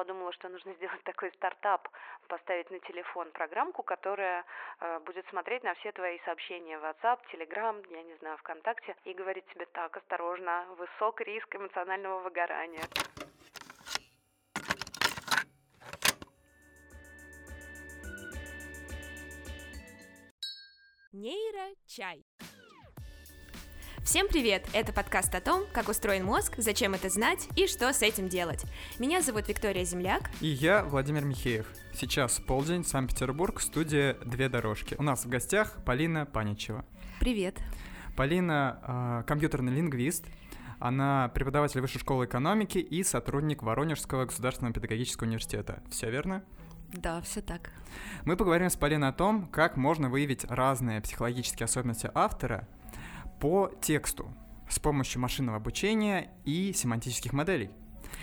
подумала, что нужно сделать такой стартап, поставить на телефон программку, которая э, будет смотреть на все твои сообщения в WhatsApp, Telegram, я не знаю, ВКонтакте, и говорить тебе так, осторожно, высок риск эмоционального выгорания. Нейрочай. Всем привет! Это подкаст о том, как устроен мозг, зачем это знать и что с этим делать. Меня зовут Виктория Земляк. И я Владимир Михеев. Сейчас полдень, Санкт-Петербург, студия «Две дорожки». У нас в гостях Полина Паничева. Привет. Полина э, компьютерный лингвист, она преподаватель Высшей школы экономики и сотрудник Воронежского государственного педагогического университета. Все верно? Да, все так. Мы поговорим с Полиной о том, как можно выявить разные психологические особенности автора по тексту с помощью машинного обучения и семантических моделей.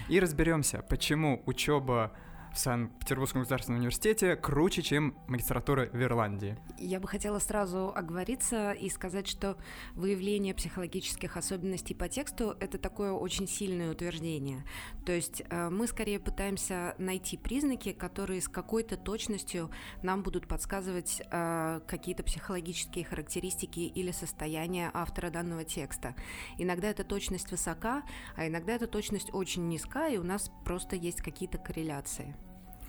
И разберемся, почему учеба в Санкт-Петербургском государственном университете круче, чем магистратура в Ирландии. Я бы хотела сразу оговориться и сказать, что выявление психологических особенностей по тексту — это такое очень сильное утверждение. То есть э, мы скорее пытаемся найти признаки, которые с какой-то точностью нам будут подсказывать э, какие-то психологические характеристики или состояния автора данного текста. Иногда эта точность высока, а иногда эта точность очень низка, и у нас просто есть какие-то корреляции.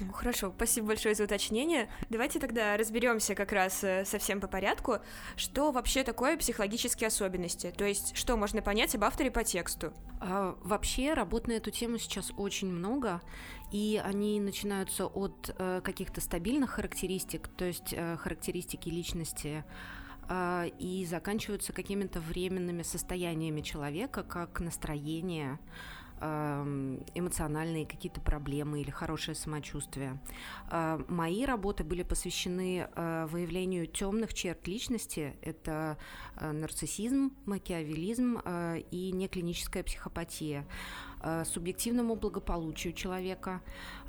Ну, хорошо, спасибо большое за уточнение. Давайте тогда разберемся как раз э, совсем по порядку, что вообще такое психологические особенности, то есть что можно понять об авторе по тексту. А, вообще работ на эту тему сейчас очень много, и они начинаются от э, каких-то стабильных характеристик, то есть э, характеристики личности, э, и заканчиваются какими-то временными состояниями человека, как настроение, эмоциональные какие-то проблемы или хорошее самочувствие. А, мои работы были посвящены а, выявлению темных черт личности. Это а, нарциссизм, макиавелизм и неклиническая психопатия. Э, субъективному благополучию человека.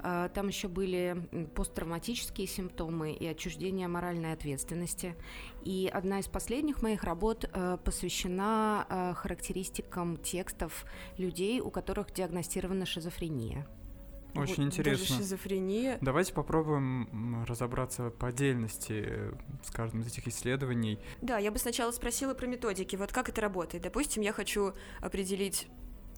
Э, там еще были посттравматические симптомы и отчуждение моральной ответственности. И одна из последних моих работ э, посвящена характеристикам текстов людей, у которых диагностирована шизофрения. Очень вот, интересно. Даже шизофрения. Давайте попробуем разобраться по отдельности с каждым из этих исследований. Да, я бы сначала спросила про методики. Вот как это работает? Допустим, я хочу определить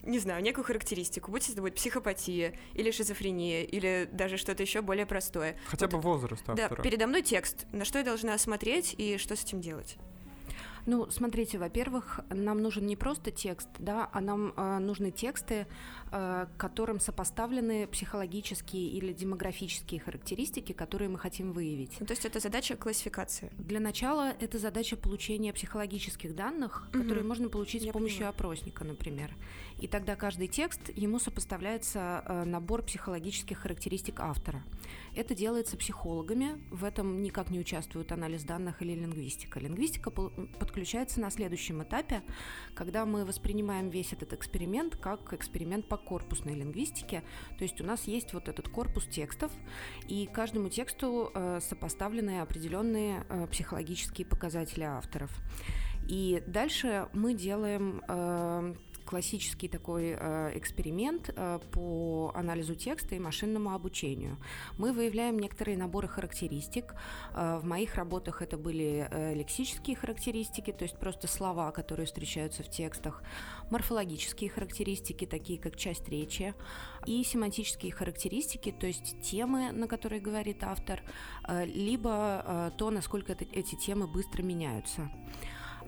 не знаю, некую характеристику, будь это будет психопатия или шизофрения, или даже что-то еще более простое. Хотя вот, бы возраст автора. Да, передо мной текст, на что я должна смотреть и что с этим делать. Ну, смотрите, во-первых, нам нужен не просто текст, да, а нам э, нужны тексты, Э, которым сопоставлены психологические или демографические характеристики, которые мы хотим выявить. Ну, то есть это задача классификации? Для начала это задача получения психологических данных, угу. которые можно получить Я с помощью понимаю. опросника, например. И тогда каждый текст, ему сопоставляется э, набор психологических характеристик автора. Это делается психологами, в этом никак не участвует анализ данных или лингвистика. Лингвистика подключается на следующем этапе, когда мы воспринимаем весь этот эксперимент как эксперимент по корпусной лингвистике. То есть у нас есть вот этот корпус текстов, и каждому тексту э, сопоставлены определенные э, психологические показатели авторов. И дальше мы делаем э, классический такой э, эксперимент э, по анализу текста и машинному обучению. Мы выявляем некоторые наборы характеристик. Э, в моих работах это были лексические характеристики, то есть просто слова, которые встречаются в текстах, морфологические характеристики, такие как часть речи, и семантические характеристики, то есть темы, на которые говорит автор, либо то, насколько эти темы быстро меняются.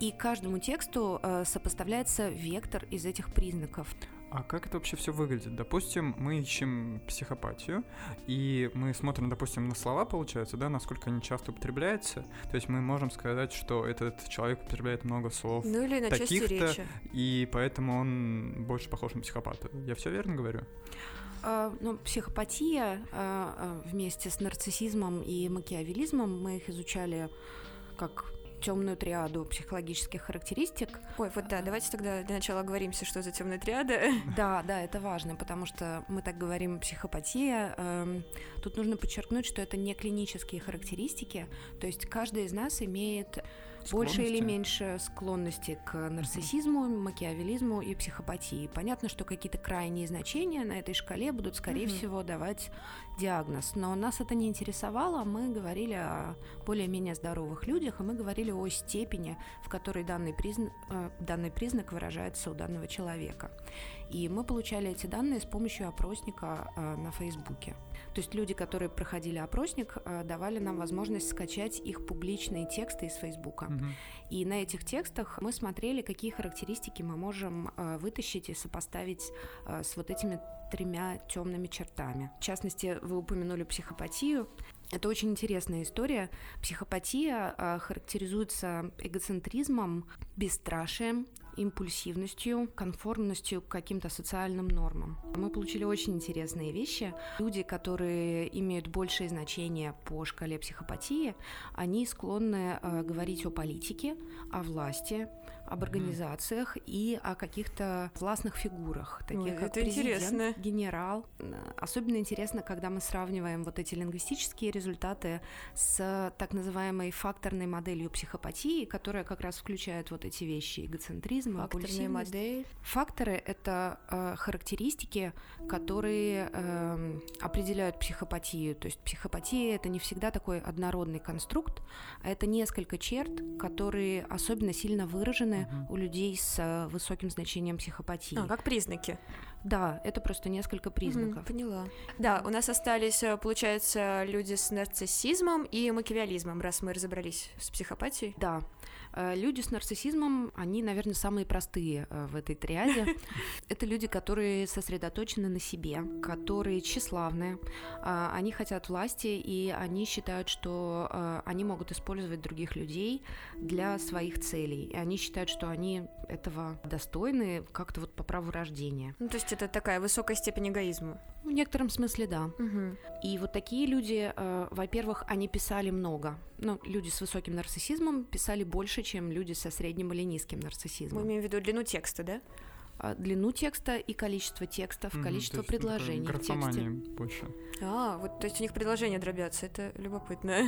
И каждому тексту э, сопоставляется вектор из этих признаков. А как это вообще все выглядит? Допустим, мы ищем психопатию, и мы смотрим, допустим, на слова, получается, да, насколько они часто употребляются. То есть мы можем сказать, что этот человек употребляет много слов ну, или на таких-то, и поэтому он больше похож на психопата. Я все верно говорю? Uh, ну, психопатия uh, вместе с нарциссизмом и макиавелизмом мы их изучали как темную триаду психологических характеристик. Ой, вот да, давайте тогда для начала оговоримся, что за темная триада. Да, да, это важно, потому что мы так говорим психопатия. Эм, тут нужно подчеркнуть, что это не клинические характеристики, то есть каждый из нас имеет больше или меньше склонности к нарциссизму, макиавелизму и психопатии. Понятно, что какие-то крайние значения на этой шкале будут, скорее угу. всего, давать диагноз. Но нас это не интересовало. Мы говорили о более-менее здоровых людях, и мы говорили о степени, в которой данный, призна... Э, данный признак выражается у данного человека. И мы получали эти данные с помощью опросника э, на Фейсбуке. То есть люди, которые проходили опросник, э, давали нам возможность скачать их публичные тексты из Фейсбука. Угу. И на этих текстах мы смотрели, какие характеристики мы можем э, вытащить и сопоставить э, с вот этими тремя темными чертами. В частности, вы упомянули психопатию. Это очень интересная история. Психопатия характеризуется эгоцентризмом, бесстрашием, импульсивностью, конформностью к каким-то социальным нормам. Мы получили очень интересные вещи. Люди, которые имеют большее значение по шкале психопатии, они склонны э, говорить о политике, о власти, об организациях и о каких-то властных фигурах, таких Ой, как президент, интересно. генерал. Особенно интересно, когда мы сравниваем вот эти лингвистические результаты с так называемой факторной моделью психопатии, которая как раз включает вот эти вещи: эгоцентризм, Факторная модель. Факторы — это э, характеристики, которые э, определяют психопатию. То есть психопатия — это не всегда такой однородный конструкт, а это несколько черт, которые особенно сильно выражены угу. у людей с э, высоким значением психопатии. А, как признаки. Да, это просто несколько признаков. Угу, поняла. Да, у нас остались, э, получается, люди с нарциссизмом и макиавиализмом, раз мы разобрались с психопатией. Да. Э, люди с нарциссизмом, они, наверное, самые простые э, в этой триаде. Это люди, которые сосредоточены на себе, которые тщеславные, а, они хотят власти, и они считают, что э, они могут использовать других людей для своих целей. И они считают, что они этого достойны как-то вот по праву рождения. Ну, то есть это такая высокая степень эгоизма. В некотором смысле, да. Угу. И вот такие люди, э, во-первых, они писали много. Ну, люди с высоким нарциссизмом писали больше, чем люди со средним или низким нарциссизмом. Мы имеем в виду длину текста, да? А, длину текста и количество текстов, mm количество предложений в тексте. больше. А, вот то есть у них предложения дробятся, это любопытно.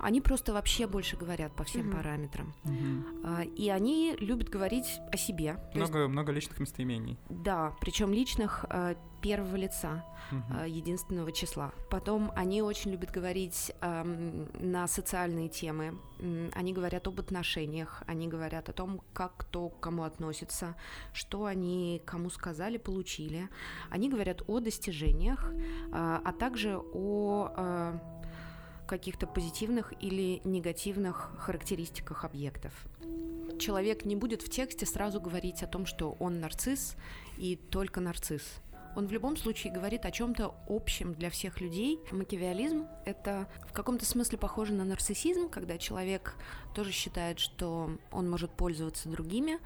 Они просто вообще больше говорят по всем угу. параметрам. Угу. И они любят говорить о себе. Много, есть, много личных местоимений. Да, причем личных а, первого лица, угу. единственного числа. Потом они очень любят говорить на социальные темы. Они говорят об отношениях, они говорят о том, как кто к кому относится, что они кому сказали, получили. Они говорят о достижениях, а, а также о каких-то позитивных или негативных характеристиках объектов. Человек не будет в тексте сразу говорить о том, что он нарцисс и только нарцисс. Он в любом случае говорит о чем-то общем для всех людей. Макиавиализм — это в каком-то смысле похоже на нарциссизм, когда человек тоже считает, что он может пользоваться другими,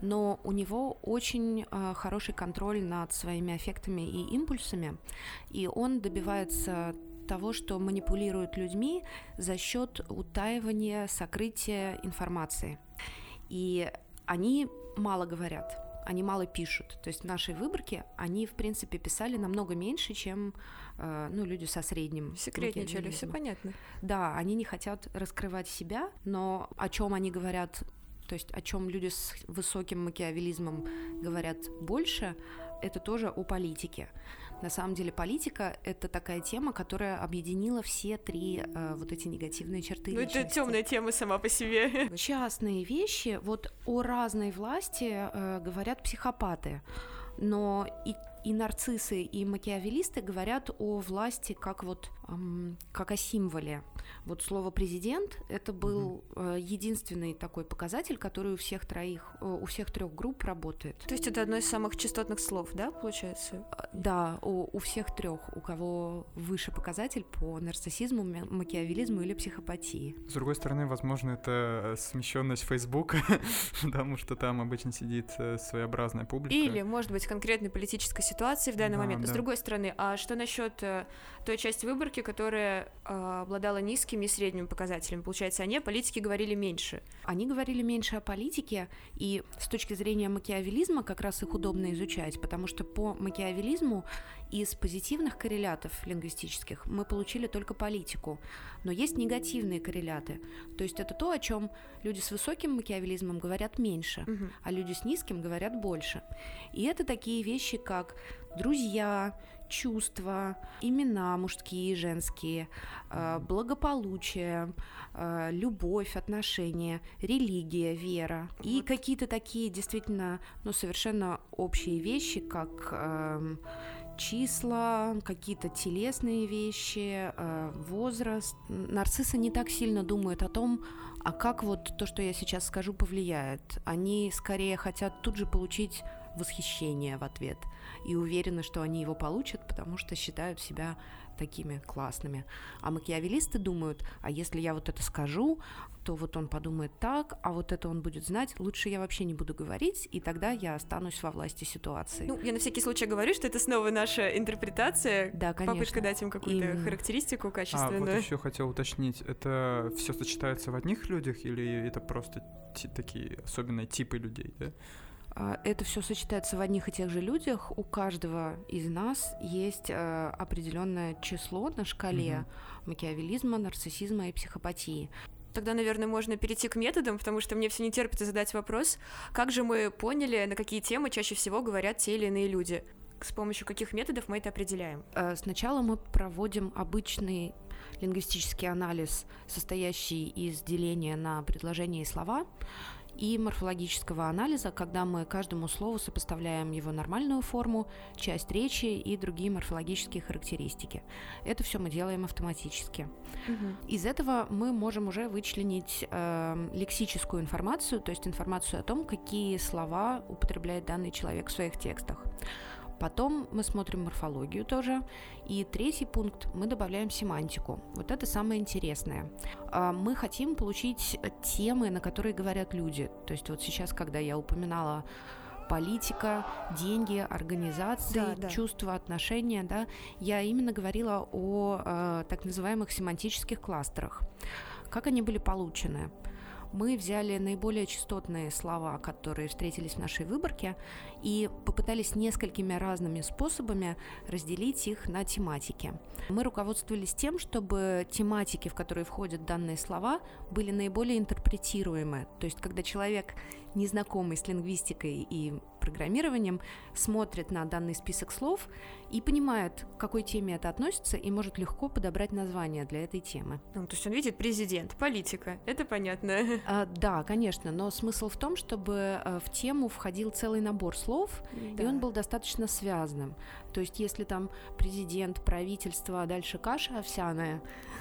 но у него очень э, хороший контроль над своими аффектами и импульсами, и он добивается того, что манипулируют людьми за счет утаивания, сокрытия информации. И они мало говорят, они мало пишут. То есть в нашей выборке они, в принципе, писали намного меньше, чем э, ну, люди со средним. Секретничали, все понятно. Да, они не хотят раскрывать себя, но о чем они говорят то есть о чем люди с высоким макиавелизмом говорят больше, это тоже о политике. На самом деле политика — это такая тема, которая объединила все три э, вот эти негативные черты. Ну, это темная тема сама по себе. Частные вещи, вот о разной власти э, говорят психопаты, но и и нарциссы, и макиавелисты говорят о власти как вот эм, как о символе. Вот слово президент это был э, единственный такой показатель, который у всех троих, э, у всех трех групп работает. То есть это одно из самых частотных слов, да, получается? Да, у, у всех трех, у кого выше показатель по нарциссизму, макиавелизму или психопатии. С другой стороны, возможно, это смещенность Фейсбука, потому что там обычно сидит э, своеобразная публика. Или, может быть, конкретной политической ситуации в данный да, момент. Да. С другой стороны, а что насчет э, той части выборки, которая э, обладала низкими и средними показателями. Получается, они о политике говорили меньше. Они говорили меньше о политике, и с точки зрения макиавелизма как раз их удобно изучать, потому что по макиавелизму из позитивных коррелятов лингвистических мы получили только политику, но есть негативные корреляты. То есть это то, о чем люди с высоким макиавелизмом говорят меньше, угу. а люди с низким говорят больше. И это такие вещи, как друзья, чувства, имена мужские и женские, э, благополучие, э, любовь, отношения, религия, вера и какие-то такие действительно, ну, совершенно общие вещи, как эм, числа, какие-то телесные вещи, э, возраст. Нарциссы не так сильно думают о том, а как вот то, что я сейчас скажу, повлияет. Они скорее хотят тут же получить восхищение в ответ и уверены, что они его получат, потому что считают себя такими классными. А макиавелисты думают, а если я вот это скажу, то вот он подумает так, а вот это он будет знать, лучше я вообще не буду говорить, и тогда я останусь во власти ситуации. Ну, я на всякий случай говорю, что это снова наша интерпретация, да, конечно. попытка дать им какую-то Именно. характеристику качественную. А, вот еще хотел уточнить, это все сочетается в одних людях или это просто такие особенные типы людей, да? А, это все сочетается в одних и тех же людях. У каждого из нас есть э, определенное число на шкале угу. макиавелизма, нарциссизма и психопатии. Тогда, наверное, можно перейти к методам, потому что мне все не терпится задать вопрос, как же мы поняли, на какие темы чаще всего говорят те или иные люди? С помощью каких методов мы это определяем? Э, сначала мы проводим обычный лингвистический анализ, состоящий из деления на предложения и слова и морфологического анализа, когда мы каждому слову сопоставляем его нормальную форму, часть речи и другие морфологические характеристики. Это все мы делаем автоматически. Угу. Из этого мы можем уже вычленить э, лексическую информацию, то есть информацию о том, какие слова употребляет данный человек в своих текстах. Потом мы смотрим морфологию тоже. И третий пункт мы добавляем семантику. Вот это самое интересное. А, мы хотим получить темы, на которые говорят люди. То есть вот сейчас, когда я упоминала политика, деньги, организации, да, да. чувства, отношения, да, я именно говорила о э, так называемых семантических кластерах. Как они были получены? Мы взяли наиболее частотные слова, которые встретились в нашей выборке, и попытались несколькими разными способами разделить их на тематики. Мы руководствовались тем, чтобы тематики, в которые входят данные слова, были наиболее интерпретируемы. То есть, когда человек незнакомый с лингвистикой и программированием, смотрит на данный список слов и понимает, к какой теме это относится, и может легко подобрать название для этой темы. Ну, то есть он видит президент, политика, это понятно. А, да, конечно, но смысл в том, чтобы э, в тему входил целый набор слов, да. и он был достаточно связанным. То есть если там президент, правительство, а дальше каша овсяная,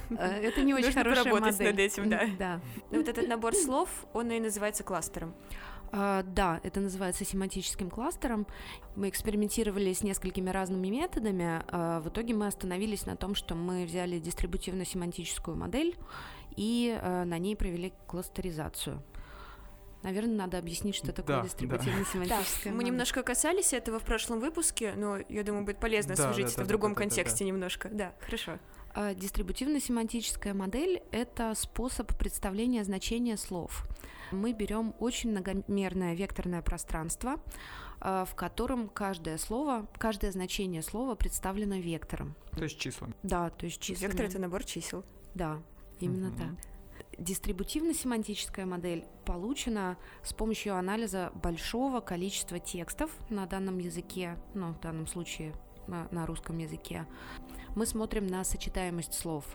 э, это не очень хорошая модель. над этим, да. Да. Вот этот набор слов, он и называется кластером. Uh, да, это называется семантическим кластером. Мы экспериментировали с несколькими разными методами. Uh, в итоге мы остановились на том, что мы взяли дистрибутивно-семантическую модель и uh, на ней провели кластеризацию. Наверное, надо объяснить, что такое да, дистрибутивно-семантическое. Да. Мы немножко касались этого в прошлом выпуске, но я думаю, будет полезно да, освежить да, это да, в другом да, контексте да, да. немножко. Да, хорошо. Дистрибутивно-семантическая модель — это способ представления значения слов мы берем очень многомерное векторное пространство, э, в котором каждое слово, каждое значение слова представлено вектором. То есть числами. Да, то есть числами. Вектор — это набор чисел. Да, именно угу. так. Дистрибутивно-семантическая модель получена с помощью анализа большого количества текстов на данном языке, ну, в данном случае на, русском языке. Мы смотрим на сочетаемость слов.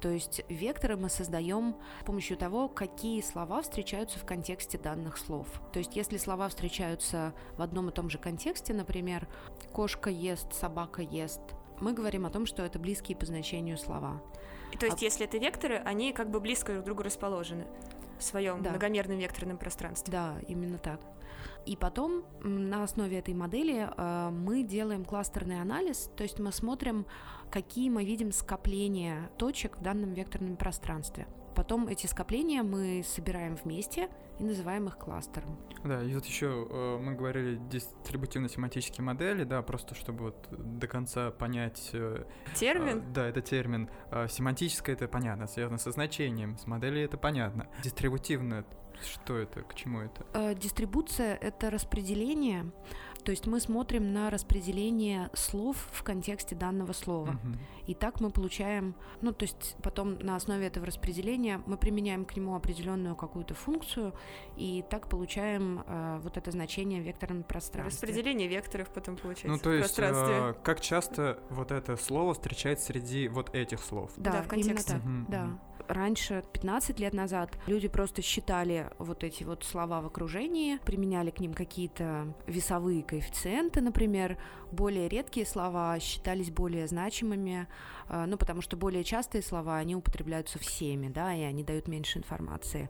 То есть векторы мы создаем с помощью того, какие слова встречаются в контексте данных слов. То есть если слова встречаются в одном и том же контексте, например, кошка ест, собака ест, мы говорим о том, что это близкие по значению слова. То есть, а... если это векторы, они как бы близко друг к другу расположены в своем да. многомерном векторном пространстве. Да, именно так. И потом на основе этой модели э, мы делаем кластерный анализ, то есть мы смотрим, какие мы видим скопления точек в данном векторном пространстве. потом эти скопления мы собираем вместе и называем их кластером. Да, и вот еще э, мы говорили дистрибутивно-семантические модели, да, просто чтобы вот до конца понять... Э, термин? Э, да, это термин. Э, семантическое это понятно, связано со значением, с моделью это понятно. Дистрибутивно что это, к чему это? Э, дистрибуция — это распределение то есть мы смотрим на распределение слов в контексте данного слова. Угу. И так мы получаем, ну, то есть потом на основе этого распределения мы применяем к нему определенную какую-то функцию, и так получаем э, вот это значение в векторном пространстве. Распределение векторов потом получается ну, то есть, э, как часто вот это слово встречается среди вот этих слов? Да, да в контексте. Так, угу. да раньше, 15 лет назад, люди просто считали вот эти вот слова в окружении, применяли к ним какие-то весовые коэффициенты, например. Более редкие слова считались более значимыми, а, ну, потому что более частые слова, они употребляются всеми, да, и они дают меньше информации.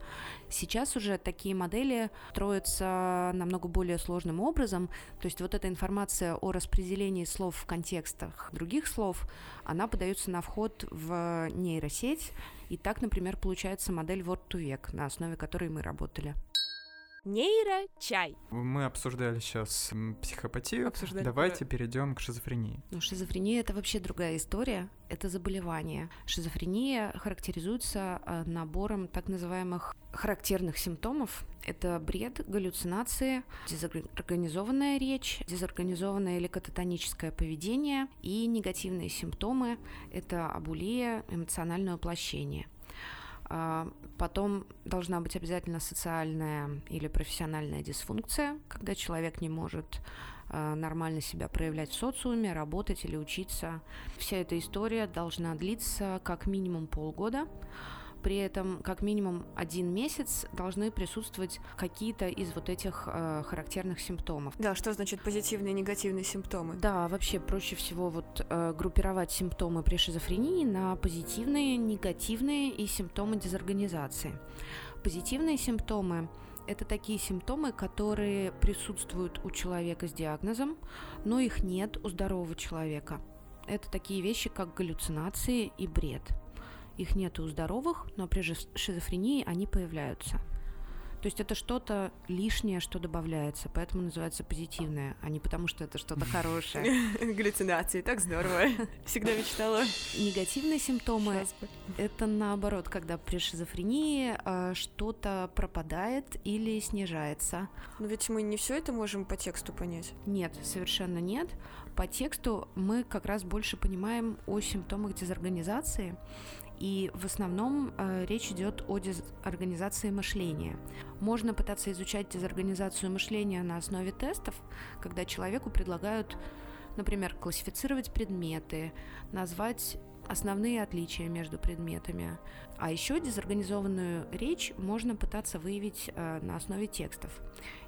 Сейчас уже такие модели строятся намного более сложным образом, то есть вот эта информация о распределении слов в контекстах других слов, она подается на вход в нейросеть, и так, например, получается модель Word to Vec, на основе которой мы работали. Нейрочай. Мы обсуждали сейчас психопатию. Обсуждали Давайте про... перейдем к шизофрении. Ну, шизофрения это вообще другая история. Это заболевание. Шизофрения характеризуется э, набором так называемых характерных симптомов. Это бред, галлюцинации, дезорганизованная речь, дезорганизованное или кататоническое поведение и негативные симптомы. Это абулия, эмоциональное уплощение. А, потом должна быть обязательно социальная или профессиональная дисфункция, когда человек не может а, нормально себя проявлять в социуме, работать или учиться. Вся эта история должна длиться как минимум полгода. При этом как минимум один месяц должны присутствовать какие-то из вот этих э, характерных симптомов. Да, что значит позитивные и негативные симптомы? Да, вообще проще всего вот э, группировать симптомы при шизофрении на позитивные, негативные и симптомы дезорганизации. Позитивные симптомы это такие симптомы, которые присутствуют у человека с диагнозом, но их нет у здорового человека. Это такие вещи, как галлюцинации и бред. Их нет у здоровых, но при шизофрении они появляются. То есть это что-то лишнее, что добавляется, поэтому называется позитивное, а не потому, что это что-то хорошее. Галлюцинации, так здорово. Всегда мечтала. Негативные симптомы — это наоборот, когда при шизофрении э, что-то пропадает или снижается. Но ведь мы не все это можем по тексту понять. Нет, совершенно нет. По тексту мы как раз больше понимаем о симптомах дезорганизации, и в основном э, речь идет о дезорганизации мышления. Можно пытаться изучать дезорганизацию мышления на основе тестов, когда человеку предлагают, например, классифицировать предметы, назвать основные отличия между предметами. А еще дезорганизованную речь можно пытаться выявить э, на основе текстов.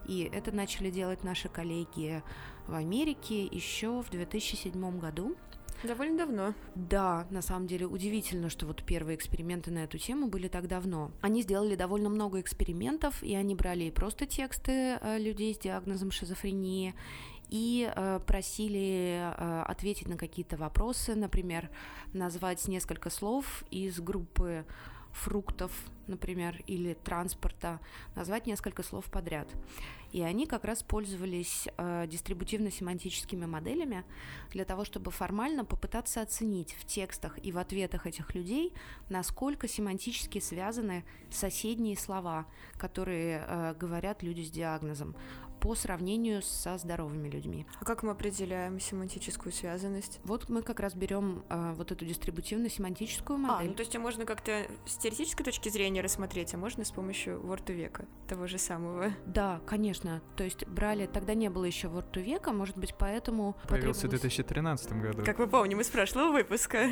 И это начали делать наши коллеги в Америке еще в 2007 году. Довольно давно. Да, на самом деле удивительно, что вот первые эксперименты на эту тему были так давно. Они сделали довольно много экспериментов, и они брали просто тексты э, людей с диагнозом шизофрении, и э, просили э, ответить на какие-то вопросы, например, назвать несколько слов из группы фруктов, например, или транспорта, назвать несколько слов подряд. И они как раз пользовались э, дистрибутивно-семантическими моделями для того, чтобы формально попытаться оценить в текстах и в ответах этих людей, насколько семантически связаны соседние слова, которые э, говорят люди с диагнозом по сравнению со здоровыми людьми. А как мы определяем семантическую связанность? Вот мы как раз берем э, вот эту дистрибутивно-семантическую модель. А, ну то есть можно как-то с теоретической точки зрения рассмотреть, а можно с помощью Word века того же самого? Да, конечно. То есть брали, тогда не было еще Word века, может быть, поэтому Появился потребовалось... в 2013 году. Как вы помните, мы с прошлого выпуска.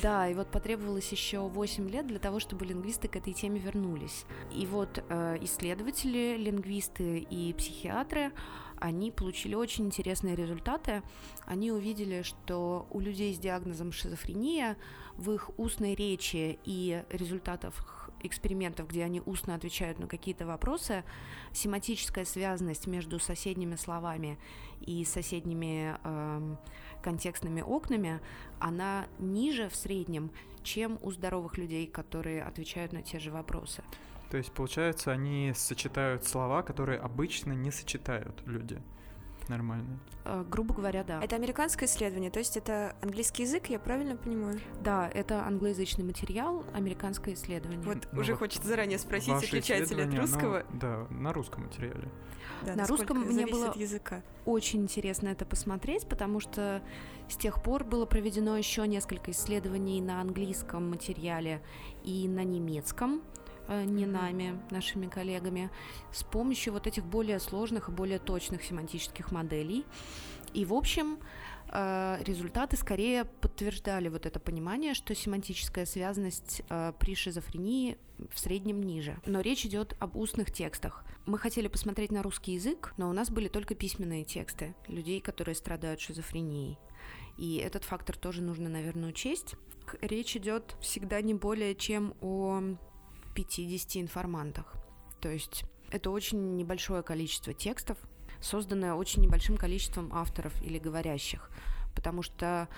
Да, и вот потребовалось еще 8 лет для того, чтобы лингвисты к этой теме вернулись. И вот э, исследователи, лингвисты и психиатры психиатры, они получили очень интересные результаты. Они увидели, что у людей с диагнозом шизофрения в их устной речи и результатах экспериментов, где они устно отвечают на какие-то вопросы, семантическая связанность между соседними словами и соседними э, контекстными окнами, она ниже в среднем, чем у здоровых людей, которые отвечают на те же вопросы. То есть, получается, они сочетают слова, которые обычно не сочетают люди. Нормально. Э, грубо говоря, да. Это американское исследование, то есть это английский язык, я правильно понимаю? Да, это англоязычный материал, американское исследование. Вот ну уже вот хочется заранее спросить, отличается ли от русского? Оно, да, на русском материале. Да, на русском мне было от языка. очень интересно это посмотреть, потому что с тех пор было проведено еще несколько исследований на английском материале и на немецком не нами, нашими коллегами, с помощью вот этих более сложных и более точных семантических моделей. И, в общем, э, результаты скорее подтверждали вот это понимание, что семантическая связанность э, при шизофрении в среднем ниже. Но речь идет об устных текстах. Мы хотели посмотреть на русский язык, но у нас были только письменные тексты людей, которые страдают шизофренией. И этот фактор тоже нужно, наверное, учесть. Речь идет всегда не более чем о 50 информантах. То есть это очень небольшое количество текстов, созданное очень небольшим количеством авторов или говорящих, потому что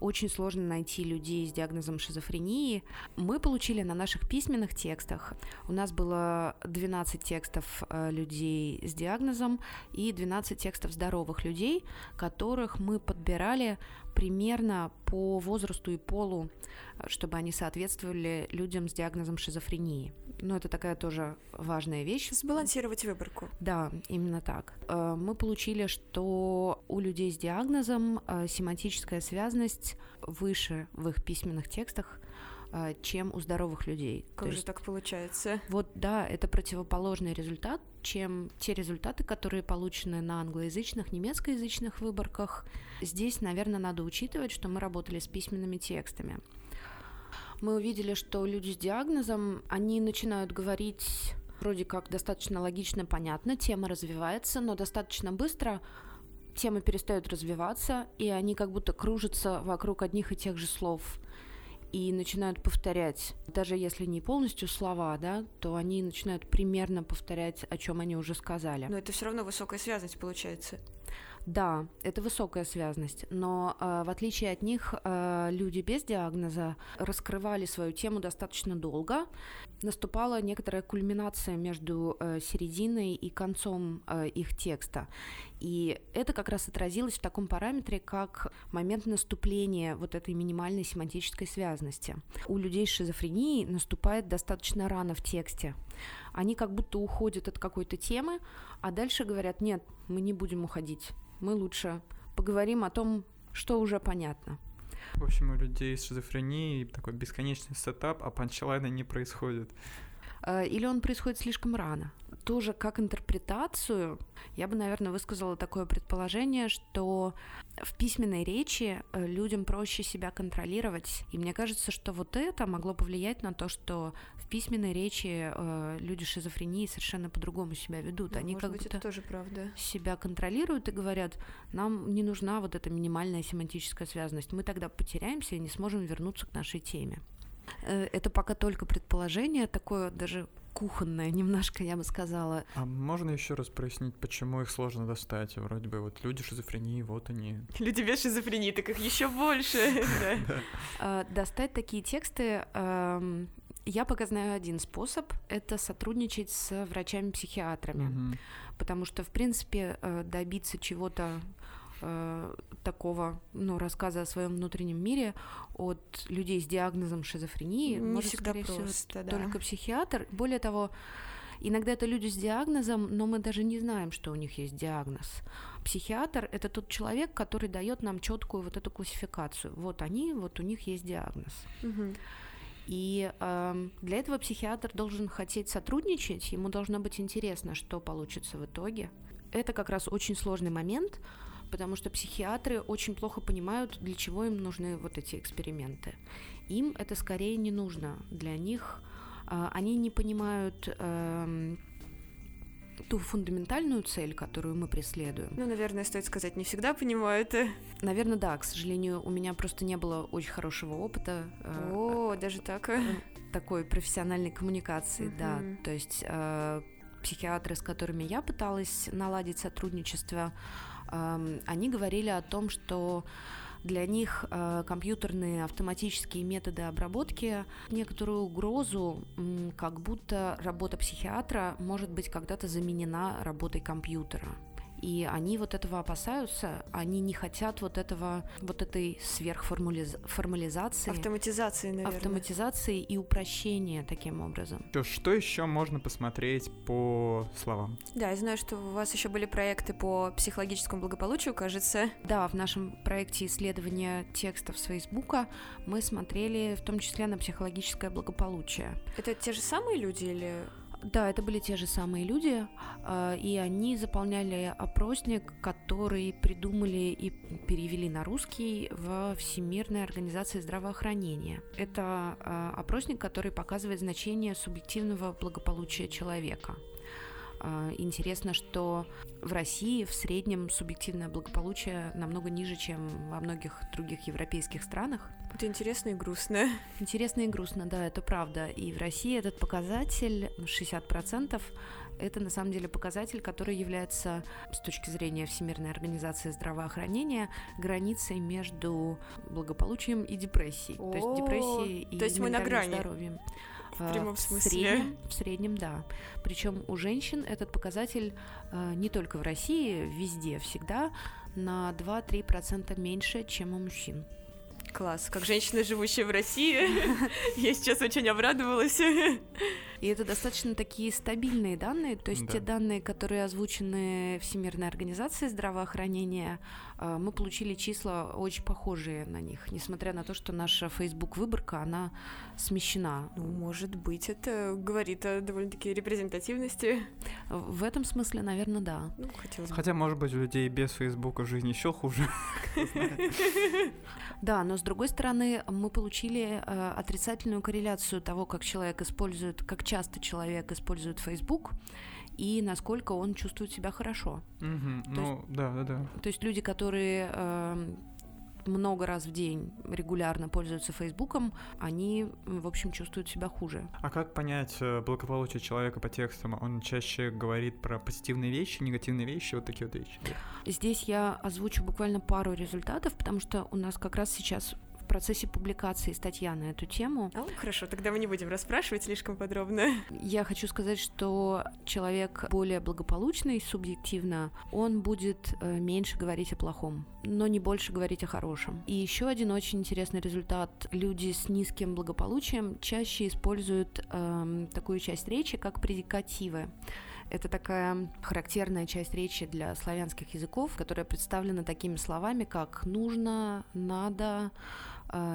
очень сложно найти людей с диагнозом шизофрении. Мы получили на наших письменных текстах, у нас было 12 текстов э, людей с диагнозом и 12 текстов здоровых людей, которых мы подбирали примерно по возрасту и полу, чтобы они соответствовали людям с диагнозом шизофрении. Ну, это такая тоже важная вещь. Сбалансировать выборку. Да, именно так. Э, мы получили, что у людей с диагнозом э, семантическая связанность выше в их письменных текстах, чем у здоровых людей. Как То же есть, так получается? Вот да, это противоположный результат, чем те результаты, которые получены на англоязычных, немецкоязычных выборках. Здесь, наверное, надо учитывать, что мы работали с письменными текстами. Мы увидели, что люди с диагнозом, они начинают говорить вроде как достаточно логично, понятно, тема развивается, но достаточно быстро темы перестают развиваться, и они как будто кружатся вокруг одних и тех же слов и начинают повторять, даже если не полностью слова, да, то они начинают примерно повторять, о чем они уже сказали. Но это все равно высокая связность получается. Да, это высокая связность, но э, в отличие от них э, люди без диагноза раскрывали свою тему достаточно долго. Наступала некоторая кульминация между э, серединой и концом э, их текста. И это как раз отразилось в таком параметре, как момент наступления вот этой минимальной семантической связности. У людей с шизофренией наступает достаточно рано в тексте. Они как будто уходят от какой-то темы, а дальше говорят, нет, мы не будем уходить мы лучше поговорим о том, что уже понятно. В общем, у людей с шизофренией такой бесконечный сетап, а панчлайна не происходит. Э, или он происходит слишком рано. Тоже как интерпретацию, я бы, наверное, высказала такое предположение, что в письменной речи э, людям проще себя контролировать. И мне кажется, что вот это могло повлиять на то, что в письменной речи э, люди с шизофренией совершенно по-другому себя ведут. Да, Они как быть, будто тоже правда. себя контролируют и говорят, нам не нужна вот эта минимальная семантическая связанность. Мы тогда потеряемся и не сможем вернуться к нашей теме. Э, это пока только предположение, такое даже кухонное немножко, я бы сказала. А можно еще раз прояснить, почему их сложно достать? Вроде бы вот люди шизофрении, вот они. Люди без шизофрении, так их еще больше. А, достать такие тексты я пока знаю один способ — это сотрудничать с врачами-психиатрами, потому что, в принципе, э, добиться чего-то э, такого, ну, рассказа о своем внутреннем мире от людей с диагнозом шизофрении не может, всегда просто, всего, да. только психиатр. Более того, иногда это люди с диагнозом, но мы даже не знаем, что у них есть диагноз. Психиатр это тот человек, который дает нам четкую вот эту классификацию. Вот они, вот у них есть диагноз. Угу. И э, для этого психиатр должен хотеть сотрудничать, ему должно быть интересно, что получится в итоге. Это как раз очень сложный момент, потому что психиатры очень плохо понимают, для чего им нужны вот эти эксперименты. Им это скорее не нужно. Для них э, они не понимают э, ту фундаментальную цель, которую мы преследуем. Ну, наверное, стоит сказать, не всегда понимаю это. Наверное, да. К сожалению, у меня просто не было очень хорошего опыта. Э, О, э, даже так. Э, такой профессиональной коммуникации, uh-huh. да. То есть э, психиатры, с которыми я пыталась наладить сотрудничество, они говорили о том, что для них э, компьютерные автоматические методы обработки некоторую угрозу, как будто работа психиатра может быть когда-то заменена работой компьютера. И они вот этого опасаются, они не хотят вот этого, вот этой сверхформализации. Автоматизации, наверное. Автоматизации и упрощения таким образом. То что еще можно посмотреть по словам? Да, я знаю, что у вас еще были проекты по психологическому благополучию, кажется. Да, в нашем проекте исследования текстов с Фейсбука мы смотрели в том числе на психологическое благополучие. Это те же самые люди или да, это были те же самые люди, а, и они заполняли опросник, который придумали и перевели на русский в Всемирной организации здравоохранения. Это а, опросник, который показывает значение субъективного благополучия человека. А, интересно, что в России в среднем субъективное благополучие намного ниже, чем во многих других европейских странах. Это интересно и грустно. Интересно и грустно, да, это правда. И в России этот показатель 60% это на самом деле показатель, который является с точки зрения Всемирной организации здравоохранения границей между благополучием и депрессией. О, то есть депрессией и то есть мы на грани. здоровьем. В а, прямом смысле. В среднем, в среднем, да. Причем у женщин этот показатель э, не только в России, везде, всегда на 2-3% меньше, чем у мужчин. Класс. Как женщина, живущая в России, я сейчас очень обрадовалась. И это достаточно такие стабильные данные, то есть да. те данные, которые озвучены Всемирной организацией здравоохранения, мы получили числа очень похожие на них, несмотря на то, что наша Facebook выборка, она смещена. Ну, может быть, это говорит о довольно-таки репрезентативности. В этом смысле, наверное, да. Ну, хотелось бы. Хотя, может быть, у людей без Фейсбука жизнь еще хуже. Да, но с другой стороны, мы получили э, отрицательную корреляцию того, как человек использует, как часто человек использует Facebook и насколько он чувствует себя хорошо. Угу, ну, есть, да, да, да. То есть люди, которые э, много раз в день регулярно пользуются Фейсбуком, они, в общем, чувствуют себя хуже. А как понять э, благополучие человека по текстам? Он чаще говорит про позитивные вещи, негативные вещи, вот такие вот вещи? Здесь я озвучу буквально пару результатов, потому что у нас как раз сейчас процессе публикации статья на эту тему. А, хорошо, тогда мы не будем расспрашивать слишком подробно. Я хочу сказать, что человек более благополучный субъективно, он будет э, меньше говорить о плохом, но не больше говорить о хорошем. И еще один очень интересный результат. Люди с низким благополучием чаще используют э, такую часть речи, как предикативы. Это такая характерная часть речи для славянских языков, которая представлена такими словами, как нужно, надо,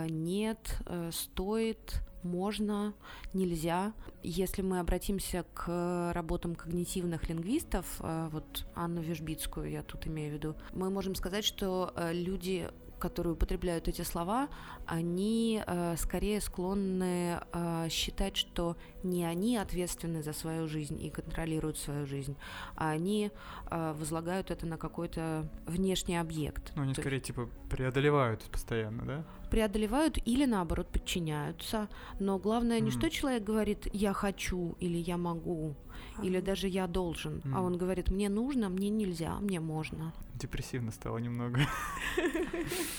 нет, э, стоит, можно, нельзя. Если мы обратимся к работам когнитивных лингвистов, э, вот Анну Вежбицкую я тут имею в виду, мы можем сказать, что э, люди которые употребляют эти слова, они э, скорее склонны э, считать, что не они ответственны за свою жизнь и контролируют свою жизнь, а они э, возлагают это на какой-то внешний объект. Ну, они То скорее типа преодолевают постоянно, да? Преодолевают или наоборот подчиняются. Но главное не mm. что человек говорит «я хочу» или «я могу», или даже я должен, mm. а он говорит, мне нужно, мне нельзя, мне можно. Депрессивно стало немного.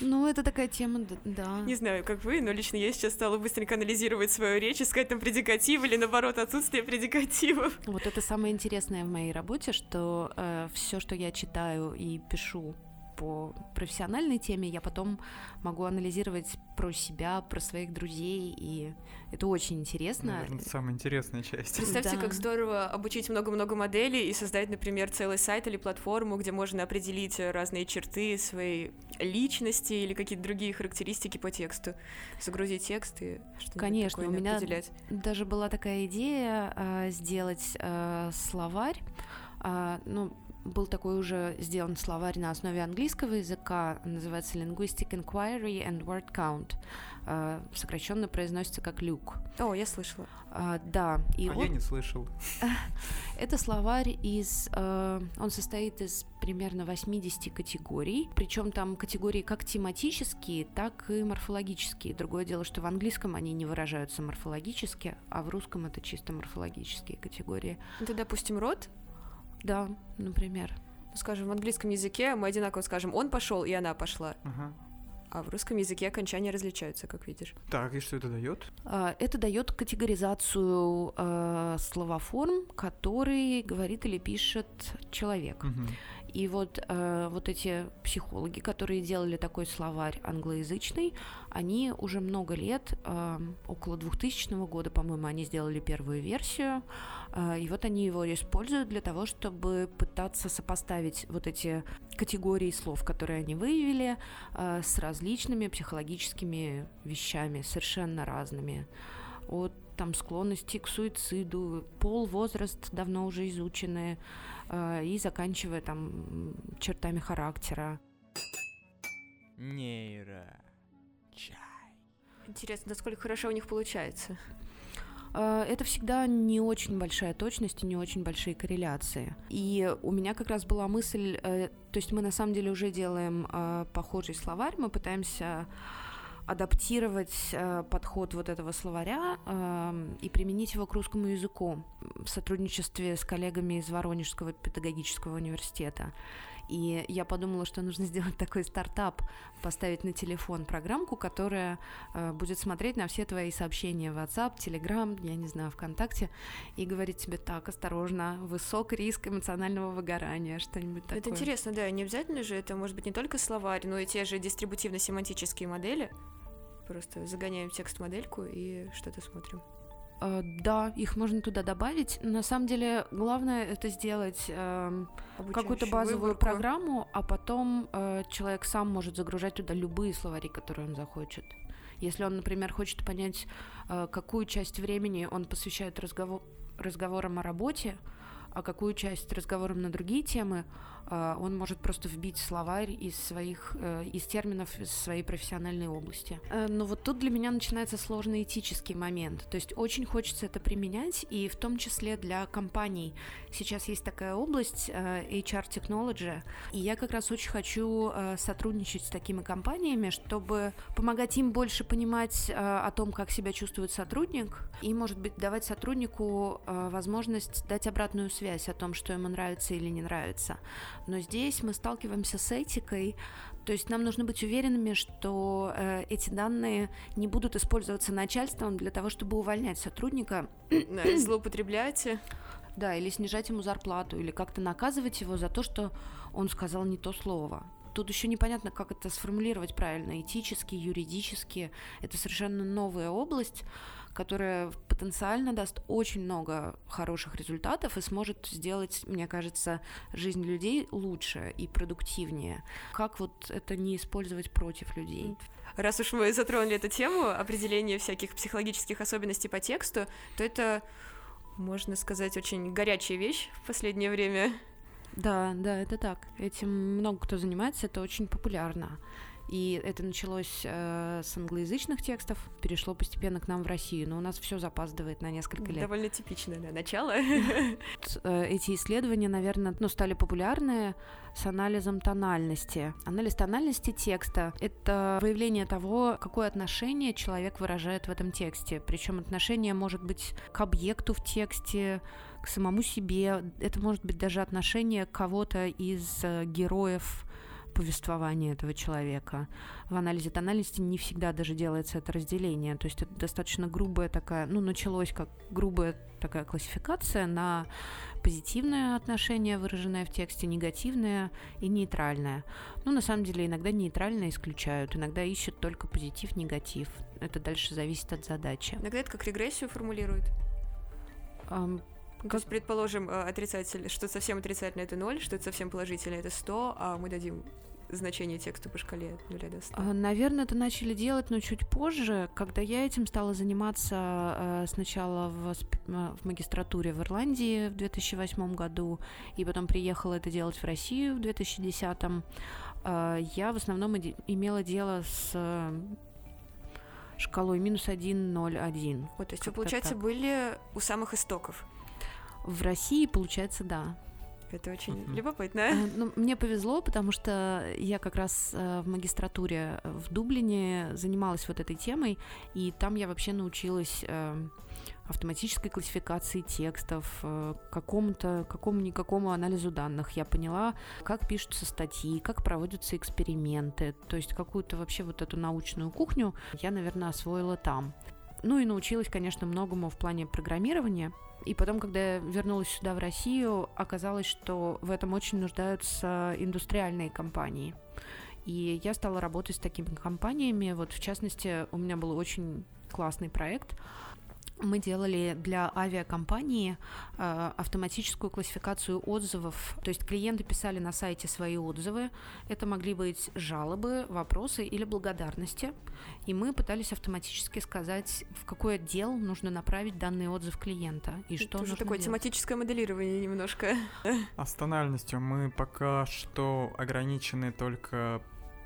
Ну, это такая тема, да. Не знаю, как вы, но лично я сейчас стала быстренько анализировать свою речь, искать там предикатив или наоборот отсутствие предикативов. Вот это самое интересное в моей работе, что э, все, что я читаю и пишу по профессиональной теме, я потом могу анализировать про себя, про своих друзей, и это очень интересно. Наверное, это самая интересная часть. Представьте, да. как здорово обучить много-много моделей и создать, например, целый сайт или платформу, где можно определить разные черты своей личности или какие-то другие характеристики по тексту, загрузить текст и что-нибудь Конечно, у меня определять. даже была такая идея э, сделать э, словарь, э, ну, был такой уже сделан словарь на основе английского языка, называется Linguistic Inquiry and Word Count. Uh, сокращенно произносится как люк. О, я слышала. Uh, да. И а он... я не слышал. Это словарь из... Uh, он состоит из примерно 80 категорий, причем там категории как тематические, так и морфологические. Другое дело, что в английском они не выражаются морфологически, а в русском это чисто морфологические категории. Это, допустим, род? Да, например. скажем, в английском языке мы одинаково скажем «он пошел» и «она пошла». Ага. А в русском языке окончания различаются, как видишь. Так, и что это дает? А, это дает категоризацию э, словоформ, который говорит или пишет человек. Мгм. И вот, э, вот эти психологи, которые делали такой словарь англоязычный, они уже много лет, э, около 2000 года, по-моему, они сделали первую версию, э, и вот они его используют для того, чтобы пытаться сопоставить вот эти категории слов, которые они выявили, э, с различными психологическими вещами, совершенно разными. От там склонности к суициду, пол, возраст давно уже изучены, э, и заканчивая там чертами характера. Нейро. Чай. Интересно, насколько хорошо у них получается. Э, Это всегда не очень большая точность и не очень большие корреляции. И у меня как раз была мысль, э, то есть мы на самом деле уже делаем похожий словарь, мы пытаемся адаптировать э, подход вот этого словаря э, и применить его к русскому языку в сотрудничестве с коллегами из Воронежского педагогического университета. И я подумала, что нужно сделать такой стартап, поставить на телефон программку, которая э, будет смотреть на все твои сообщения в WhatsApp, Telegram, я не знаю, ВКонтакте, и говорить тебе так, осторожно, высок риск эмоционального выгорания, что-нибудь такое. Это интересно, да, не обязательно же, это может быть не только словарь, но и те же дистрибутивно-семантические модели. Просто загоняем текст-модельку и что-то смотрим. Э, да, их можно туда добавить. На самом деле, главное это сделать эм, какую-то базовую выборку. программу, а потом э, человек сам может загружать туда любые словари, которые он захочет. Если он, например, хочет понять, э, какую часть времени он посвящает разговор- разговорам о работе, а какую часть разговорам на другие темы, э, он может просто вбить словарь из своих э, из терминов из своей профессиональной области. Э, Но вот тут для меня начинается сложный этический момент. То есть очень хочется это применять, и в том числе для компаний. Сейчас есть такая область э, HR Technology, и я как раз очень хочу сотрудничать с такими компаниями, чтобы помогать им больше понимать о том, как себя чувствует сотрудник, и, может быть, давать сотруднику возможность дать обратную связь о том, что ему нравится или не нравится. Но здесь мы сталкиваемся с этикой, то есть нам нужно быть уверенными, что э, эти данные не будут использоваться начальством для того, чтобы увольнять сотрудника, Да, злоупотребляете. да, или снижать ему зарплату, или как-то наказывать его за то, что он сказал не то слово. Тут еще непонятно, как это сформулировать правильно, этически, юридически. Это совершенно новая область, которая потенциально даст очень много хороших результатов и сможет сделать, мне кажется, жизнь людей лучше и продуктивнее. Как вот это не использовать против людей? Раз уж мы затронули эту тему, определение всяких психологических особенностей по тексту, то это, можно сказать, очень горячая вещь в последнее время. Да, да, это так. Этим много кто занимается, это очень популярно. И это началось э, с англоязычных текстов, перешло постепенно к нам в Россию, но у нас все запаздывает на несколько лет. Довольно типичное да, начало. Э, эти исследования, наверное, ну, стали популярны с анализом тональности. Анализ тональности текста — это выявление того, какое отношение человек выражает в этом тексте. Причем отношение может быть к объекту в тексте, к самому себе. Это может быть даже отношение кого-то из э, героев повествования этого человека. В анализе тональности не всегда даже делается это разделение. То есть это достаточно грубая такая, ну, началось как грубая такая классификация на позитивное отношение, выраженное в тексте, негативное и нейтральное. Ну, на самом деле, иногда нейтральное исключают, иногда ищут только позитив, негатив. Это дальше зависит от задачи. Иногда это как регрессию формулируют. То есть, предположим, э, отрицатель, что совсем отрицательное это 0, что это совсем положительное это 100, а мы дадим значение тексту по шкале от 0 до 100. А, Наверное, это начали делать, но чуть позже, когда я этим стала заниматься э, сначала в, э, в магистратуре в Ирландии в 2008 году, и потом приехала это делать в Россию в 2010. э, Я в основном имела дело с шкалой минус 1, 0, 1. Вот, то есть вы, получается, так. были у самых истоков. В России, получается, да. Это очень любопытно. Ну, мне повезло, потому что я как раз в магистратуре в Дублине занималась вот этой темой, и там я вообще научилась автоматической классификации текстов, э, какому-то, какому-никакому анализу данных. Я поняла, как пишутся статьи, как проводятся эксперименты, то есть какую-то вообще вот эту научную кухню я, наверное, освоила там. Ну и научилась, конечно, многому в плане программирования. И потом, когда я вернулась сюда, в Россию, оказалось, что в этом очень нуждаются индустриальные компании. И я стала работать с такими компаниями. Вот, в частности, у меня был очень классный проект – мы делали для авиакомпании э, автоматическую классификацию отзывов. То есть клиенты писали на сайте свои отзывы. Это могли быть жалобы, вопросы или благодарности. И мы пытались автоматически сказать, в какой отдел нужно направить данный отзыв клиента и что Это уже такое делать. тематическое моделирование немножко. А с тональностью мы пока что ограничены только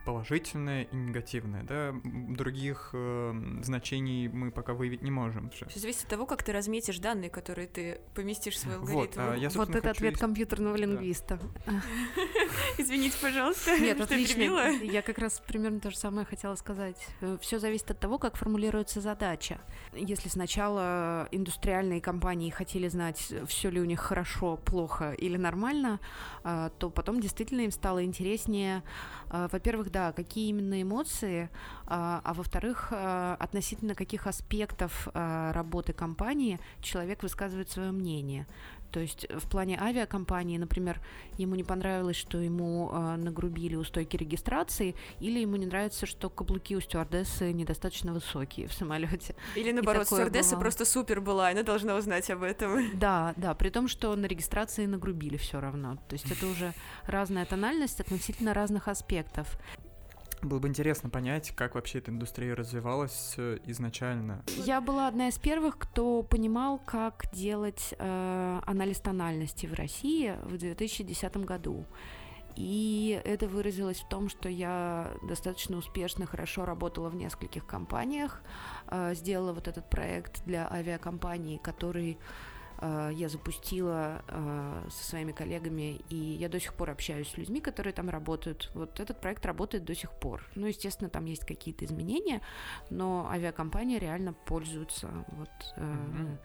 положительное и негативное, да, других э, значений мы пока выявить не можем. Все зависит от того, как ты разметишь данные, которые ты поместишь в свой алгоритм. Вот, а я, вот это ответ из... компьютерного лингвиста. Извините, пожалуйста, Нет, отлично. Я как раз примерно то же самое хотела сказать. Э, Все зависит от того, как формулируется задача. Если сначала индустриальные компании хотели знать, все ли у них хорошо, плохо или нормально, э, то потом действительно им стало интереснее, э, во-первых, да, какие именно эмоции, а, а во-вторых, а, относительно каких аспектов а, работы компании человек высказывает свое мнение. То есть в плане авиакомпании, например, ему не понравилось, что ему э, нагрубили у стойки регистрации, или ему не нравится, что каблуки у стюардессы недостаточно высокие в самолете. Или наоборот, стюардесса бывало. просто супер была, она должна узнать об этом. Да, да, при том, что на регистрации нагрубили все равно. То есть это уже разная тональность относительно разных аспектов. Было бы интересно понять, как вообще эта индустрия развивалась э, изначально. Я была одна из первых, кто понимал, как делать э, анализ тональности в России в 2010 году. И это выразилось в том, что я достаточно успешно, хорошо работала в нескольких компаниях, э, сделала вот этот проект для авиакомпаний, который я запустила э, со своими коллегами, и я до сих пор общаюсь с людьми, которые там работают. Вот этот проект работает до сих пор. Ну, естественно, там есть какие-то изменения, но авиакомпания реально пользуется вот mm-hmm.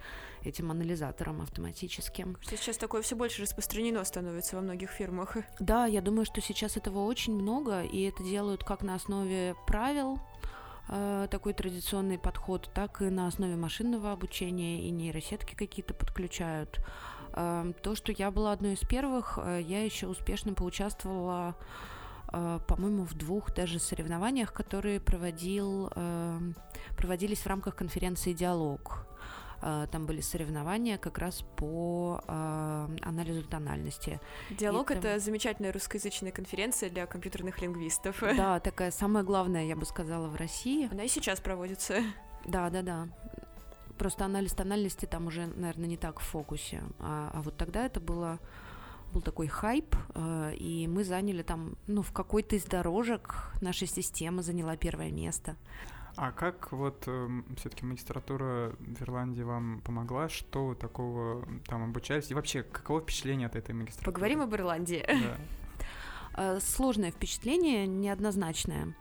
этим анализатором автоматическим. Сейчас такое все больше распространено становится во многих фирмах. Да, я думаю, что сейчас этого очень много, и это делают как на основе правил, Э, такой традиционный подход, так и на основе машинного обучения и нейросетки какие-то подключают. Эм, то, что я была одной из первых, э, я еще успешно поучаствовала э, по-моему, в двух даже соревнованиях, которые проводил, эм, проводились в рамках конференции «Диалог». А, там были соревнования как раз по а, анализу тональности. Диалог это... это замечательная русскоязычная конференция для компьютерных лингвистов. Да, такая самая главная, я бы сказала, в России. Она и сейчас проводится. Да, да, да. Просто анализ тональности там уже, наверное, не так в фокусе. А, а вот тогда это было был такой хайп, э, и мы заняли там, ну, в какой-то из дорожек наша система заняла первое место. А как вот э, все-таки магистратура в Ирландии вам помогла? Что такого там обучались? И вообще, каково впечатление от этой магистратуры? Поговорим об Ирландии. Да. Э, сложное впечатление, неоднозначное.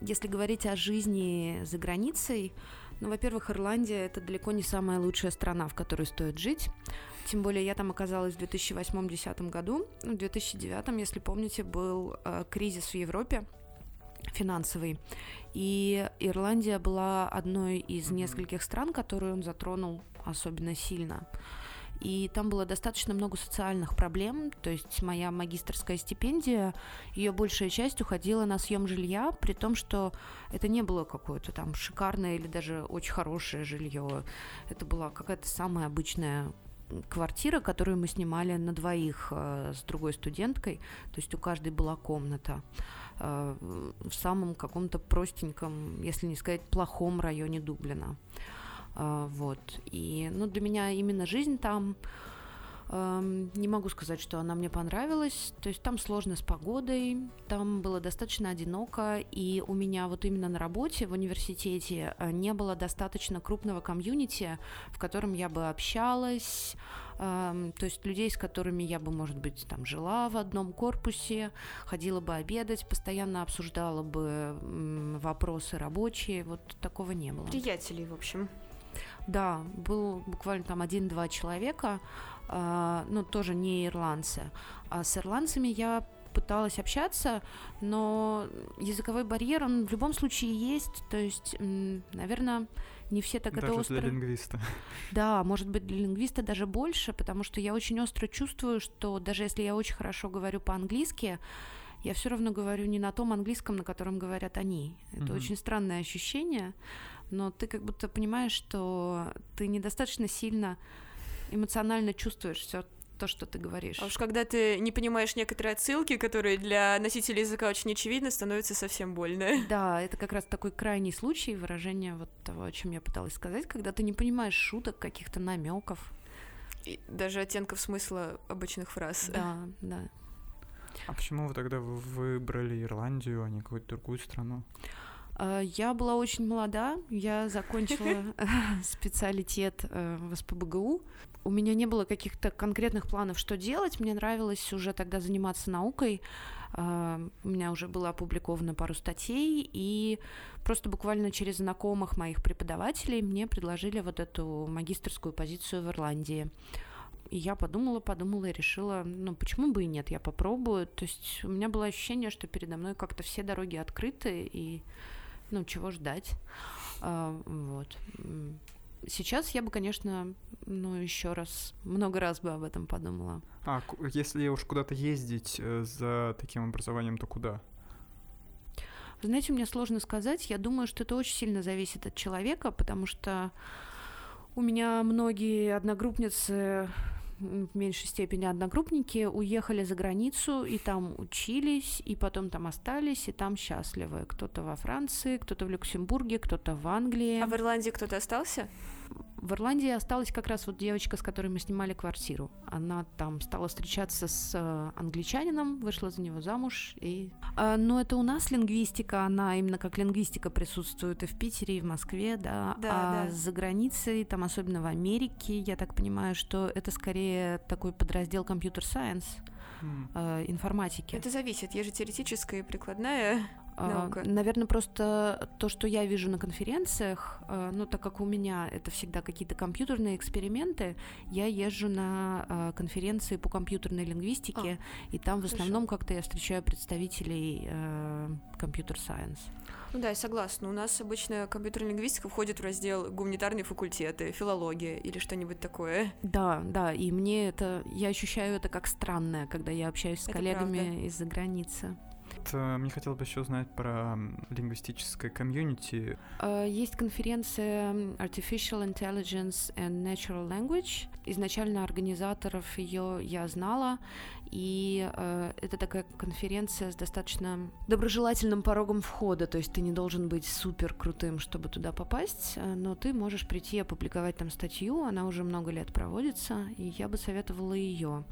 Если говорить о жизни за границей, ну, во-первых, Ирландия это далеко не самая лучшая страна, в которой стоит жить. Тем более я там оказалась в 2008-2010 году. В 2009, если помните, был э, кризис в Европе финансовый. И Ирландия была одной из нескольких стран, которые он затронул особенно сильно. И там было достаточно много социальных проблем, то есть моя магистрская стипендия, ее большая часть уходила на съем жилья, при том, что это не было какое-то там шикарное или даже очень хорошее жилье. Это была какая-то самая обычная квартира, которую мы снимали на двоих э, с другой студенткой, то есть у каждой была комната. Э, в самом каком-то простеньком, если не сказать плохом районе Дублина. Э, вот. И ну, для меня именно жизнь там Не могу сказать, что она мне понравилась. То есть там сложно с погодой, там было достаточно одиноко, и у меня вот именно на работе в университете э, не было достаточно крупного комьюнити, в котором я бы общалась, то есть людей, с которыми я бы, может быть, там жила в одном корпусе, ходила бы обедать, постоянно обсуждала бы вопросы рабочие, вот такого не было. Приятелей, в общем. Да, был буквально там один-два человека, ну, тоже не ирландцы. А с ирландцами я пыталась общаться, но языковой барьер, он в любом случае есть, то есть, наверное, не все так даже это остро... для лингвиста. Да, может быть, для лингвиста даже больше, потому что я очень остро чувствую, что даже если я очень хорошо говорю по-английски, я все равно говорю не на том английском, на котором говорят они. Это угу. очень странное ощущение, но ты как будто понимаешь, что ты недостаточно сильно эмоционально чувствуешь все то, что ты говоришь. А уж когда ты не понимаешь некоторые отсылки, которые для носителя языка очень очевидны, становится совсем больно. Да, это как раз такой крайний случай выражения вот того, о чем я пыталась сказать, когда ты не понимаешь шуток, каких-то намеков. И даже оттенков смысла обычных фраз. Да, да. А почему вы тогда выбрали Ирландию, а не какую-то другую страну? А, я была очень молода, я закончила специалитет э, в СПБГУ. У меня не было каких-то конкретных планов, что делать. Мне нравилось уже тогда заниматься наукой. А, у меня уже было опубликовано пару статей, и просто буквально через знакомых моих преподавателей мне предложили вот эту магистрскую позицию в Ирландии. И я подумала, подумала и решила, ну почему бы и нет, я попробую. То есть у меня было ощущение, что передо мной как-то все дороги открыты, и ну, чего ждать. А, вот. Сейчас я бы, конечно, ну, еще раз, много раз бы об этом подумала. А если уж куда-то ездить э, за таким образованием, то куда? Вы знаете, мне сложно сказать. Я думаю, что это очень сильно зависит от человека, потому что у меня многие одногруппницы в меньшей степени одногруппники уехали за границу и там учились, и потом там остались, и там счастливы. Кто-то во Франции, кто-то в Люксембурге, кто-то в Англии. А в Ирландии кто-то остался? В Ирландии осталась как раз вот девочка, с которой мы снимали квартиру. Она там стала встречаться с э, англичанином, вышла за него замуж. И... А, но это у нас лингвистика, она именно как лингвистика присутствует и в Питере, и в Москве, да. да а да. за границей, там особенно в Америке, я так понимаю, что это скорее такой подраздел компьютер-сайенс э, информатики. Это зависит. Есть же теоретическая и прикладная. А, Наука. Наверное, просто то, что я вижу на конференциях, а, ну, так как у меня это всегда какие-то компьютерные эксперименты, я езжу на а, конференции по компьютерной лингвистике, а, и там в основном как-то я встречаю представителей компьютер-сайенс. Ну да, я согласна. У нас обычно компьютерная лингвистика входит в раздел гуманитарные факультеты, филология или что-нибудь такое. Да, да, и мне это, я ощущаю это как странное, когда я общаюсь с это коллегами из-за границы. Э, мне хотелось бы еще узнать про лингвистическое комьюнити. Э, есть конференция Artificial Intelligence and Natural Language. Изначально организаторов ее я знала, и э, это такая конференция с достаточно доброжелательным порогом входа, то есть ты не должен быть супер крутым, чтобы туда попасть, э, но ты можешь прийти опубликовать там статью, она уже много лет проводится, и я бы советовала ее.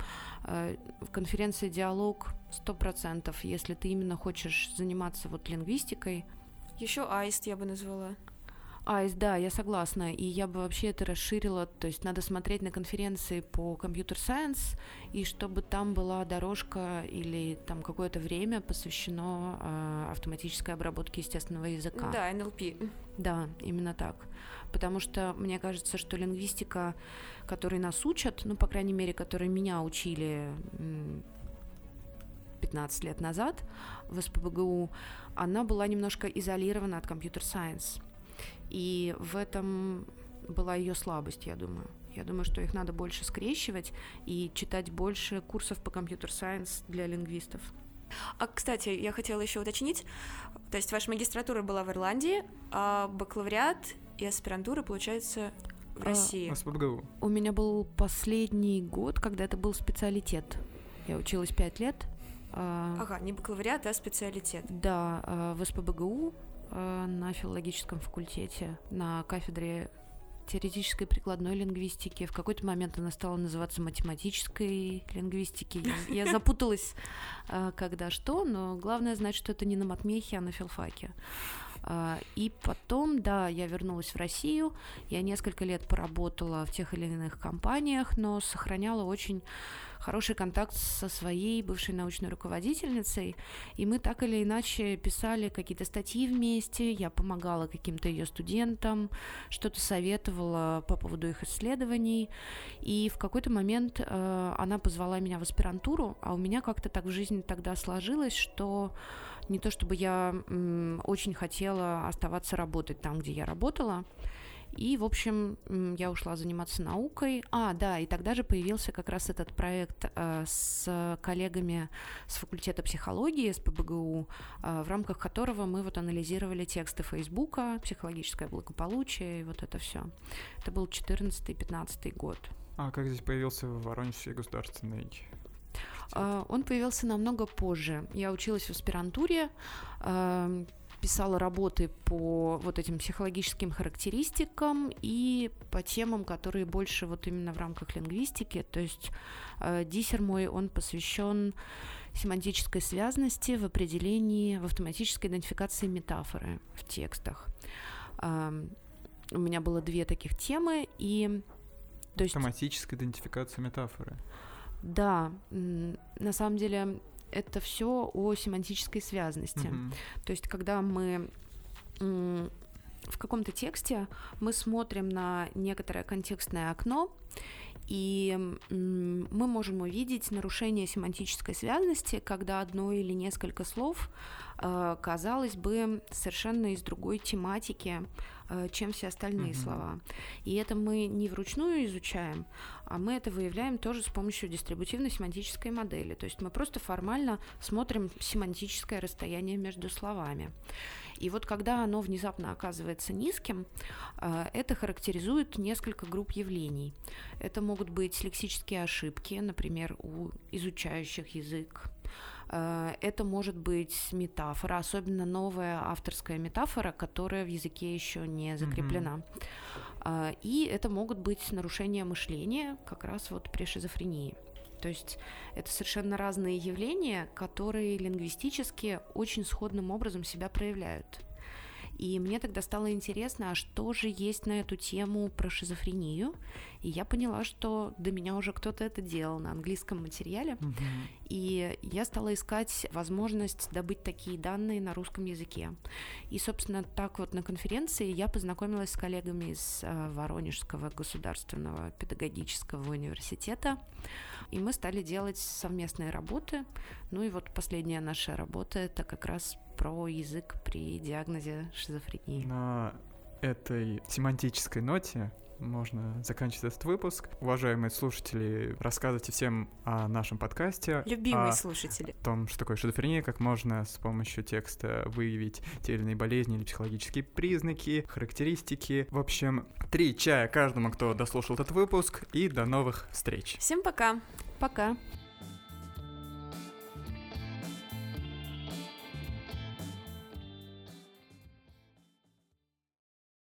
Э, в конференции диалог сто процентов, если ты именно хочешь заниматься вот лингвистикой. Еще аист я бы назвала. Айс, да, я согласна. И я бы вообще это расширила. То есть надо смотреть на конференции по компьютер-сайенс, и чтобы там была дорожка или там какое-то время посвящено э, автоматической обработке естественного языка. Да, NLP. Да, именно так. Потому что мне кажется, что лингвистика, которой нас учат, ну, по крайней мере, которой меня учили 15 лет назад в СПБГУ, она была немножко изолирована от компьютер-сайенс. И в этом была ее слабость, я думаю. Я думаю, что их надо больше скрещивать и читать больше курсов по компьютер-сайенс для лингвистов. А, кстати, я хотела еще уточнить, то есть ваша магистратура была в Ирландии, а бакалавриат и аспирантура, получается, в а, России? СПбГУ. У меня был последний год, когда это был специалитет. Я училась пять лет. А, ага, не бакалавриат, а специалитет. Да, в СПбГУ на филологическом факультете на кафедре теоретической прикладной лингвистики. В какой-то момент она стала называться математической лингвистики. Я, я запуталась, э, когда что, но главное знать, что это не на матмехе, а на филфаке. А, и потом, да, я вернулась в Россию, я несколько лет поработала в тех или иных компаниях, но сохраняла очень хороший контакт со своей бывшей научной руководительницей, и мы так или иначе писали какие-то статьи вместе, я помогала каким-то ее студентам, что-то советовала по поводу их исследований, и в какой-то момент э, она позвала меня в аспирантуру, а у меня как-то так в жизни тогда сложилось, что не то чтобы я очень хотела оставаться работать там, где я работала, и, в общем, я ушла заниматься наукой. А, да, и тогда же появился как раз этот проект э, с коллегами с факультета психологии, с ПБГУ, э, в рамках которого мы вот анализировали тексты Фейсбука, психологическое благополучие и вот это все. Это был 14-15 год. А как здесь появился Воронежский государственный он появился намного позже. Я училась в аспирантуре, uh, писала работы по вот этим психологическим характеристикам и по темам, которые больше вот именно в рамках лингвистики. То есть э, диссер мой, он посвящен семантической связности в определении, в автоматической идентификации метафоры в текстах. Э, у меня было две таких темы, и... То есть, Автоматическая идентификация метафоры. Да, на самом деле это все о семантической связности. Mm-hmm. То есть, когда мы в каком-то тексте мы смотрим на некоторое контекстное окно, и мы можем увидеть нарушение семантической связности, когда одно или несколько слов, э, казалось бы, совершенно из другой тематики, чем все остальные mm-hmm. слова. И это мы не вручную изучаем, а мы это выявляем тоже с помощью дистрибутивной семантической модели. То есть мы просто формально смотрим семантическое расстояние между словами. И вот когда оно внезапно оказывается низким, э, это характеризует несколько групп явлений. Это могут быть лексические ошибки, например, у изучающих язык, э, это может быть метафора, особенно новая авторская метафора, которая в языке еще не закреплена. Mm-hmm. И это могут быть нарушения мышления как раз вот при шизофрении. То есть это совершенно разные явления, которые лингвистически очень сходным образом себя проявляют. И мне тогда стало интересно, а что же есть на эту тему про шизофрению. И я поняла, что до меня уже кто-то это делал на английском материале. Угу. И я стала искать возможность добыть такие данные на русском языке. И, собственно, так вот на конференции я познакомилась с коллегами из э, Воронежского государственного педагогического университета. И мы стали делать совместные работы. Ну и вот последняя наша работа это как раз про язык при диагнозе шизофрении. На этой семантической ноте можно заканчивать этот выпуск. Уважаемые слушатели, рассказывайте всем о нашем подкасте. Любимые о слушатели. О том, что такое шизофрения, как можно с помощью текста выявить те или иные болезни или психологические признаки, характеристики. В общем, три чая каждому, кто дослушал этот выпуск, и до новых встреч. Всем пока. Пока.